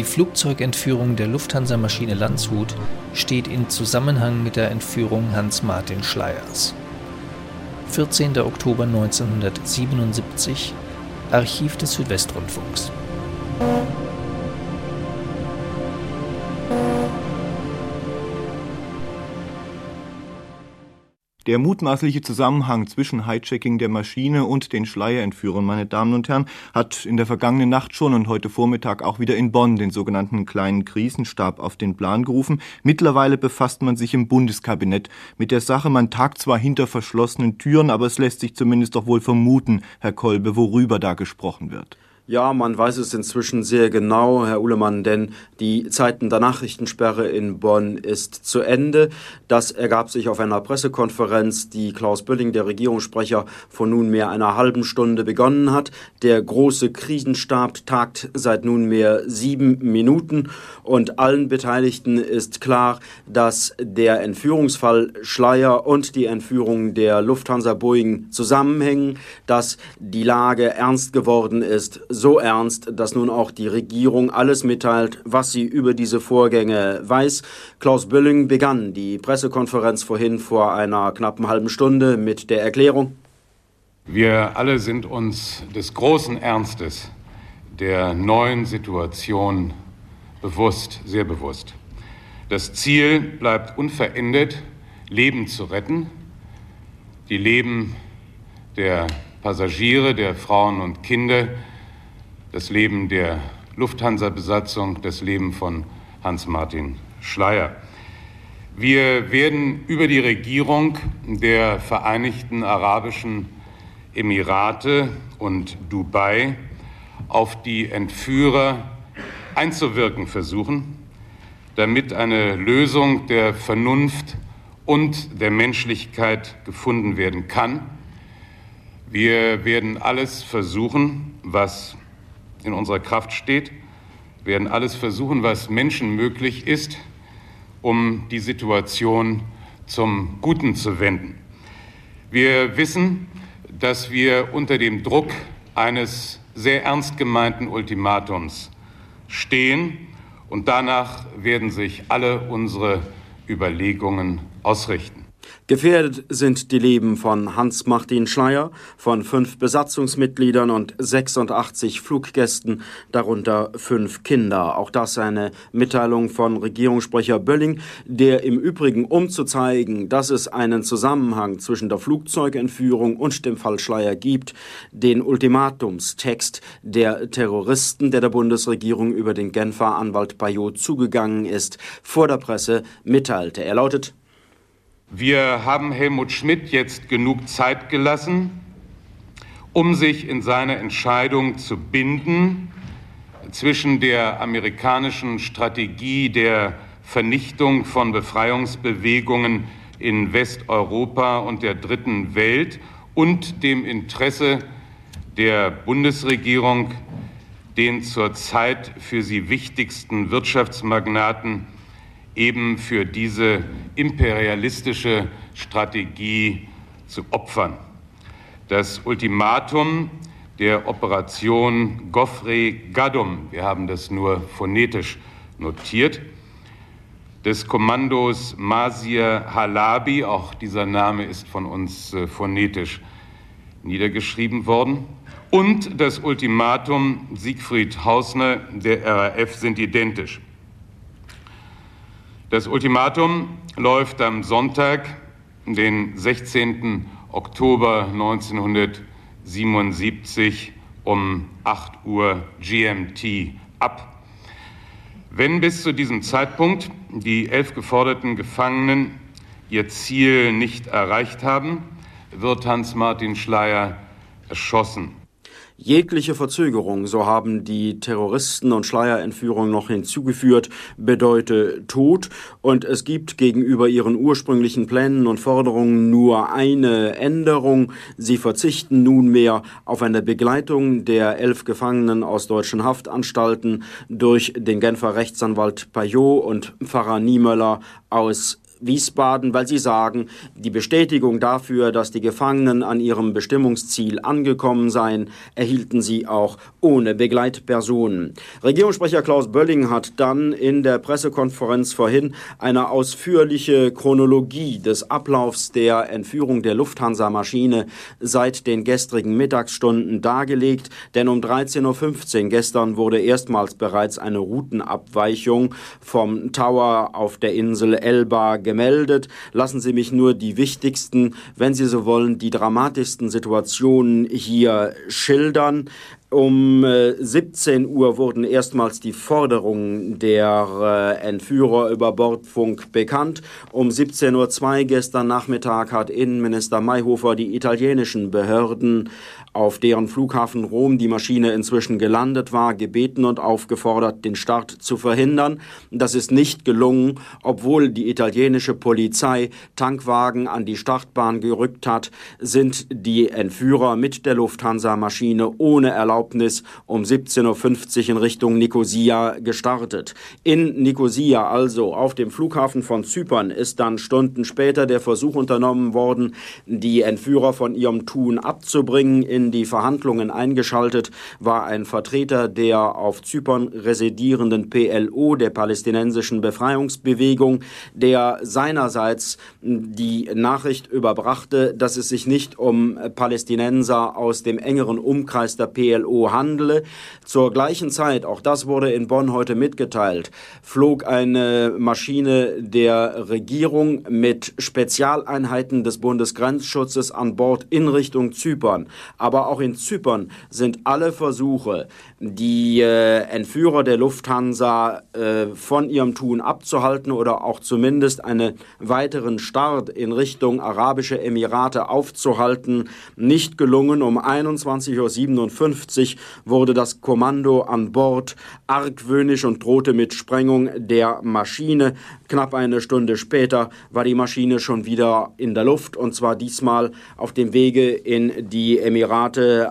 Die Flugzeugentführung der Lufthansa-Maschine Landshut steht in Zusammenhang mit der Entführung Hans-Martin Schleiers. 14. Oktober 1977 Archiv des Südwestrundfunks. Der mutmaßliche Zusammenhang zwischen Hijacking der Maschine und den Schleierentführern, meine Damen und Herren, hat in der vergangenen Nacht schon und heute Vormittag auch wieder in Bonn den sogenannten kleinen Krisenstab auf den Plan gerufen. Mittlerweile befasst man sich im Bundeskabinett mit der Sache. Man tagt zwar hinter verschlossenen Türen, aber es lässt sich zumindest doch wohl vermuten, Herr Kolbe, worüber da gesprochen wird. Ja, man weiß es inzwischen sehr genau, Herr Uhlemann, denn die Zeiten der Nachrichtensperre in Bonn ist zu Ende. Das ergab sich auf einer Pressekonferenz, die Klaus Bölling, der Regierungssprecher, vor nunmehr einer halben Stunde begonnen hat. Der große Krisenstab tagt seit nunmehr sieben Minuten und allen Beteiligten ist klar, dass der Entführungsfall Schleier und die Entführung der Lufthansa Boeing zusammenhängen, dass die Lage ernst geworden ist so ernst, dass nun auch die Regierung alles mitteilt, was sie über diese Vorgänge weiß. Klaus Bölling begann die Pressekonferenz vorhin vor einer knappen halben Stunde mit der Erklärung. Wir alle sind uns des großen Ernstes der neuen Situation bewusst, sehr bewusst. Das Ziel bleibt unverändert, Leben zu retten, die Leben der Passagiere, der Frauen und Kinder, das Leben der Lufthansa-Besatzung, das Leben von Hans-Martin Schleier. Wir werden über die Regierung der Vereinigten Arabischen Emirate und Dubai auf die Entführer einzuwirken versuchen, damit eine Lösung der Vernunft und der Menschlichkeit gefunden werden kann. Wir werden alles versuchen, was in unserer Kraft steht, werden alles versuchen, was Menschen möglich ist, um die Situation zum Guten zu wenden. Wir wissen, dass wir unter dem Druck eines sehr ernst gemeinten Ultimatums stehen und danach werden sich alle unsere Überlegungen ausrichten. Gefährdet sind die Leben von Hans-Martin Schleier, von fünf Besatzungsmitgliedern und 86 Fluggästen, darunter fünf Kinder. Auch das eine Mitteilung von Regierungssprecher Bölling, der im Übrigen, um zu zeigen, dass es einen Zusammenhang zwischen der Flugzeugentführung und dem Fall Schleier gibt, den Ultimatumstext der Terroristen, der der Bundesregierung über den Genfer Anwalt Bayot zugegangen ist, vor der Presse mitteilte. Er lautet wir haben Helmut Schmidt jetzt genug Zeit gelassen, um sich in seiner Entscheidung zu binden zwischen der amerikanischen Strategie der Vernichtung von Befreiungsbewegungen in Westeuropa und der Dritten Welt und dem Interesse der Bundesregierung, den zurzeit für sie wichtigsten Wirtschaftsmagnaten eben für diese imperialistische Strategie zu opfern. Das Ultimatum der Operation Goffre Gaddum, wir haben das nur phonetisch notiert, des Kommandos Masir Halabi, auch dieser Name ist von uns äh, phonetisch niedergeschrieben worden, und das Ultimatum Siegfried Hausner der RAF sind identisch. Das Ultimatum läuft am Sonntag, den 16. Oktober 1977 um 8 Uhr GMT ab. Wenn bis zu diesem Zeitpunkt die elf geforderten Gefangenen ihr Ziel nicht erreicht haben, wird Hans-Martin Schleier erschossen. Jegliche Verzögerung, so haben die Terroristen und Schleierentführung noch hinzugeführt, bedeute Tod und es gibt gegenüber ihren ursprünglichen Plänen und Forderungen nur eine Änderung. Sie verzichten nunmehr auf eine Begleitung der elf Gefangenen aus deutschen Haftanstalten durch den Genfer Rechtsanwalt Payot und Pfarrer Niemöller aus Wiesbaden, weil sie sagen, die Bestätigung dafür, dass die Gefangenen an ihrem Bestimmungsziel angekommen seien, erhielten sie auch ohne Begleitpersonen. Regierungssprecher Klaus Bölling hat dann in der Pressekonferenz vorhin eine ausführliche Chronologie des Ablaufs der Entführung der Lufthansa-Maschine seit den gestrigen Mittagsstunden dargelegt, denn um 13.15 Uhr gestern wurde erstmals bereits eine Routenabweichung vom Tower auf der Insel Elba gemeldet. Lassen Sie mich nur die wichtigsten, wenn Sie so wollen, die dramatischsten Situationen hier schildern. Um 17 äh, Uhr wurden erstmals die Forderungen der äh, Entführer über Bordfunk bekannt. Um 17.02 Uhr gestern Nachmittag hat Innenminister Mayhofer die italienischen Behörden auf deren Flughafen Rom die Maschine inzwischen gelandet war, gebeten und aufgefordert, den Start zu verhindern. Das ist nicht gelungen, obwohl die italienische Polizei Tankwagen an die Startbahn gerückt hat, sind die Entführer mit der Lufthansa-Maschine ohne Erlaubnis um 17.50 Uhr in Richtung Nicosia gestartet. In Nicosia, also auf dem Flughafen von Zypern, ist dann Stunden später der Versuch unternommen worden, die Entführer von ihrem Tun abzubringen in die Verhandlungen eingeschaltet war ein Vertreter der auf Zypern residierenden PLO, der palästinensischen Befreiungsbewegung, der seinerseits die Nachricht überbrachte, dass es sich nicht um Palästinenser aus dem engeren Umkreis der PLO handele. Zur gleichen Zeit, auch das wurde in Bonn heute mitgeteilt, flog eine Maschine der Regierung mit Spezialeinheiten des Bundesgrenzschutzes an Bord in Richtung Zypern aber auch in Zypern sind alle Versuche, die äh, Entführer der Lufthansa äh, von ihrem Tun abzuhalten oder auch zumindest einen weiteren Start in Richtung Arabische Emirate aufzuhalten, nicht gelungen. Um 21.57 Uhr wurde das Kommando an Bord argwöhnisch und drohte mit Sprengung der Maschine. Knapp eine Stunde später war die Maschine schon wieder in der Luft und zwar diesmal auf dem Wege in die Emirate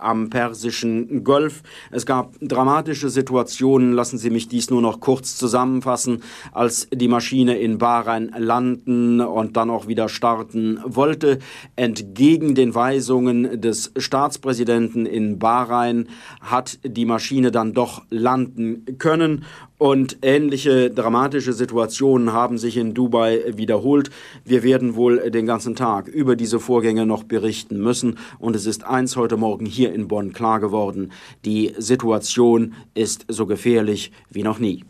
am Persischen Golf. Es gab dramatische Situationen, lassen Sie mich dies nur noch kurz zusammenfassen, als die Maschine in Bahrain landen und dann auch wieder starten wollte. Entgegen den Weisungen des Staatspräsidenten in Bahrain hat die Maschine dann doch landen können und ähnliche dramatische Situationen haben sich in Dubai wiederholt. Wir werden wohl den ganzen Tag über diese Vorgänge noch berichten müssen. Und es ist eins heute Morgen hier in Bonn klar geworden. Die Situation ist so gefährlich wie noch nie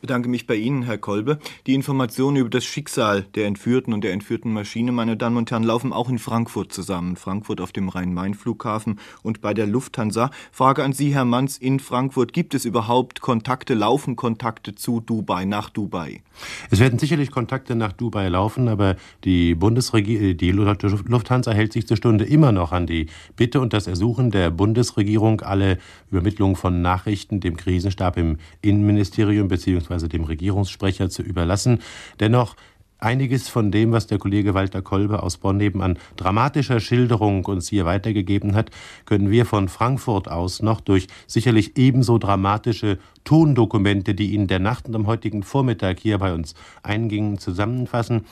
bedanke mich bei Ihnen, Herr Kolbe. Die Informationen über das Schicksal der Entführten und der entführten Maschine, meine Damen und Herren, laufen auch in Frankfurt zusammen. Frankfurt auf dem Rhein-Main-Flughafen und bei der Lufthansa. Frage an Sie, Herr Manns, in Frankfurt gibt es überhaupt Kontakte, laufen Kontakte zu Dubai, nach Dubai? Es werden sicherlich Kontakte nach Dubai laufen, aber die Bundesregierung, die Lufthansa hält sich zur Stunde immer noch an die Bitte und das Ersuchen der Bundesregierung, alle Übermittlungen von Nachrichten dem Krisenstab im Innenministerium bzw beziehungsweise dem Regierungssprecher zu überlassen. Dennoch Einiges von dem, was der Kollege Walter Kolbe aus Bonn eben an dramatischer Schilderung uns hier weitergegeben hat, können wir von Frankfurt aus noch durch sicherlich ebenso dramatische Tondokumente, die in der Nacht und am heutigen Vormittag hier bei uns eingingen, zusammenfassen.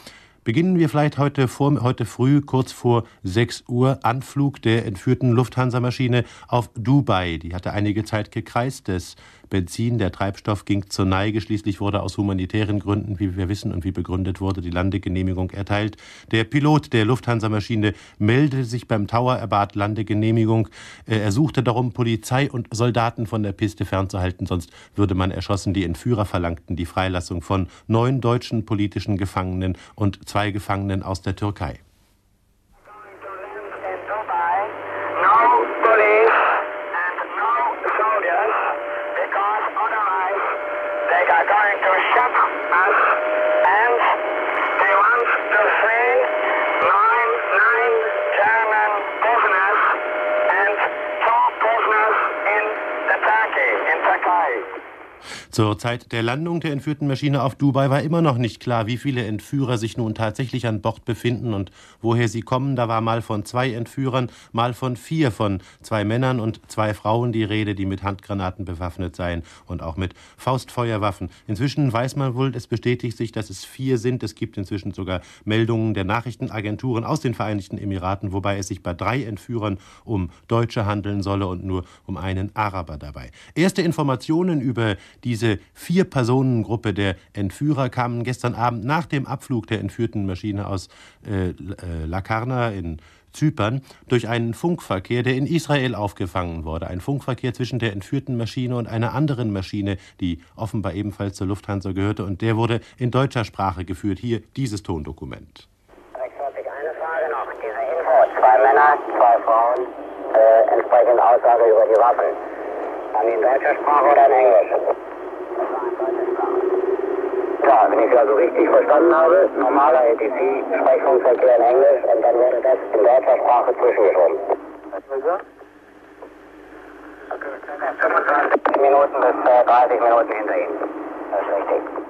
Beginnen wir vielleicht heute, vor, heute früh, kurz vor 6 Uhr, Anflug der entführten Lufthansa-Maschine auf Dubai. Die hatte einige Zeit gekreist. Das Benzin, der Treibstoff ging zur Neige. Schließlich wurde aus humanitären Gründen, wie wir wissen und wie begründet wurde, die Landegenehmigung erteilt. Der Pilot der Lufthansa-Maschine meldete sich beim Tower, er bat Landegenehmigung. Äh, er suchte darum, Polizei und Soldaten von der Piste fernzuhalten, sonst würde man erschossen. Die Entführer verlangten die Freilassung von neun deutschen politischen Gefangenen und zwei Gefangenen aus der Türkei. Zur Zeit der Landung der entführten Maschine auf Dubai war immer noch nicht klar, wie viele Entführer sich nun tatsächlich an Bord befinden und woher sie kommen. Da war mal von zwei Entführern, mal von vier von zwei Männern und zwei Frauen die Rede, die mit Handgranaten bewaffnet seien und auch mit Faustfeuerwaffen. Inzwischen weiß man wohl, es bestätigt sich, dass es vier sind. Es gibt inzwischen sogar Meldungen der Nachrichtenagenturen aus den Vereinigten Emiraten, wobei es sich bei drei Entführern um Deutsche handeln solle und nur um einen Araber dabei. Erste Informationen über diese diese Vier-Personen-Gruppe der Entführer kamen gestern Abend nach dem Abflug der entführten Maschine aus äh, äh, Lakarna in Zypern durch einen Funkverkehr, der in Israel aufgefangen wurde. Ein Funkverkehr zwischen der entführten Maschine und einer anderen Maschine, die offenbar ebenfalls zur Lufthansa gehörte. Und der wurde in deutscher Sprache geführt. Hier dieses Tondokument. Eine Frage noch. Diese Info, zwei Männer, zwei Frauen, äh, entsprechende Aussage über die Waffen. Die in deutscher Sprache oder in Englisch? Ja, wenn ich also richtig verstanden habe, normaler ATC-Sprechfunkverkehr in Englisch und dann wurde das in deutscher Sprache zwischengeschoben. Was will sagen? 25 Minuten bis äh, 30 Minuten hinter Ihnen. Das ist richtig.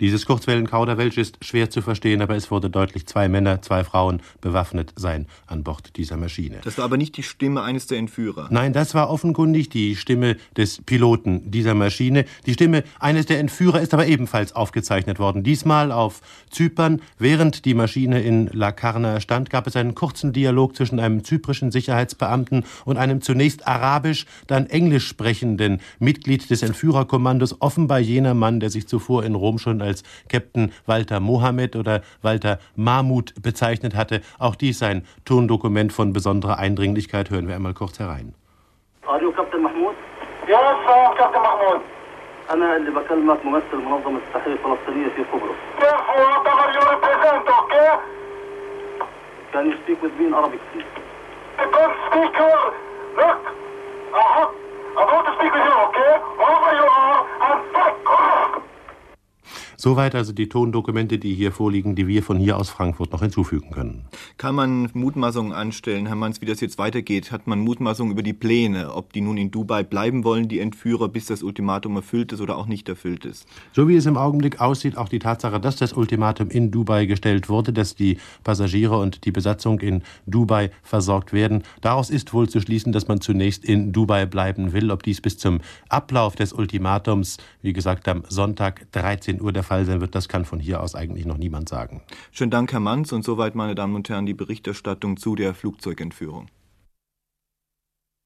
Dieses Kurzwellen-Kauderwelsch ist schwer zu verstehen, aber es wurde deutlich, zwei Männer, zwei Frauen bewaffnet seien an Bord dieser Maschine. Das war aber nicht die Stimme eines der Entführer. Nein, das war offenkundig die Stimme des Piloten dieser Maschine. Die Stimme eines der Entführer ist aber ebenfalls aufgezeichnet worden. Diesmal auf Zypern. Während die Maschine in La Carna stand, gab es einen kurzen Dialog zwischen einem zyprischen Sicherheitsbeamten und einem zunächst arabisch, dann englisch sprechenden Mitglied des Entführerkommandos, offenbar jener Mann, der sich zuvor in Rom schon als Captain Walter Mohammed oder Walter Mahmud bezeichnet hatte. Auch dies ein Tondokument von besonderer Eindringlichkeit. Hören wir einmal kurz herein. Radio Captain Mahmoud? Ja, سلام كابتن محمود أنا اللي بكلمك ممثل منظمة التحرير الفلسطينية في قبرص. Yes, whatever you represent, okay? Can you speak with me in Arabic, please? Don't Soweit also die Tondokumente, die hier vorliegen, die wir von hier aus Frankfurt noch hinzufügen können. Kann man Mutmaßungen anstellen, Herr Manns, wie das jetzt weitergeht? Hat man Mutmaßungen über die Pläne, ob die nun in Dubai bleiben wollen, die Entführer, bis das Ultimatum erfüllt ist oder auch nicht erfüllt ist? So wie es im Augenblick aussieht, auch die Tatsache, dass das Ultimatum in Dubai gestellt wurde, dass die Passagiere und die Besatzung in Dubai versorgt werden. Daraus ist wohl zu schließen, dass man zunächst in Dubai bleiben will. Ob dies bis zum Ablauf des Ultimatums, wie gesagt, am Sonntag 13 Uhr der Fall sein wird, das kann von hier aus eigentlich noch niemand sagen. Schönen Dank, Herr Manns. Und soweit, meine Damen und Herren, die Berichterstattung zu der Flugzeugentführung.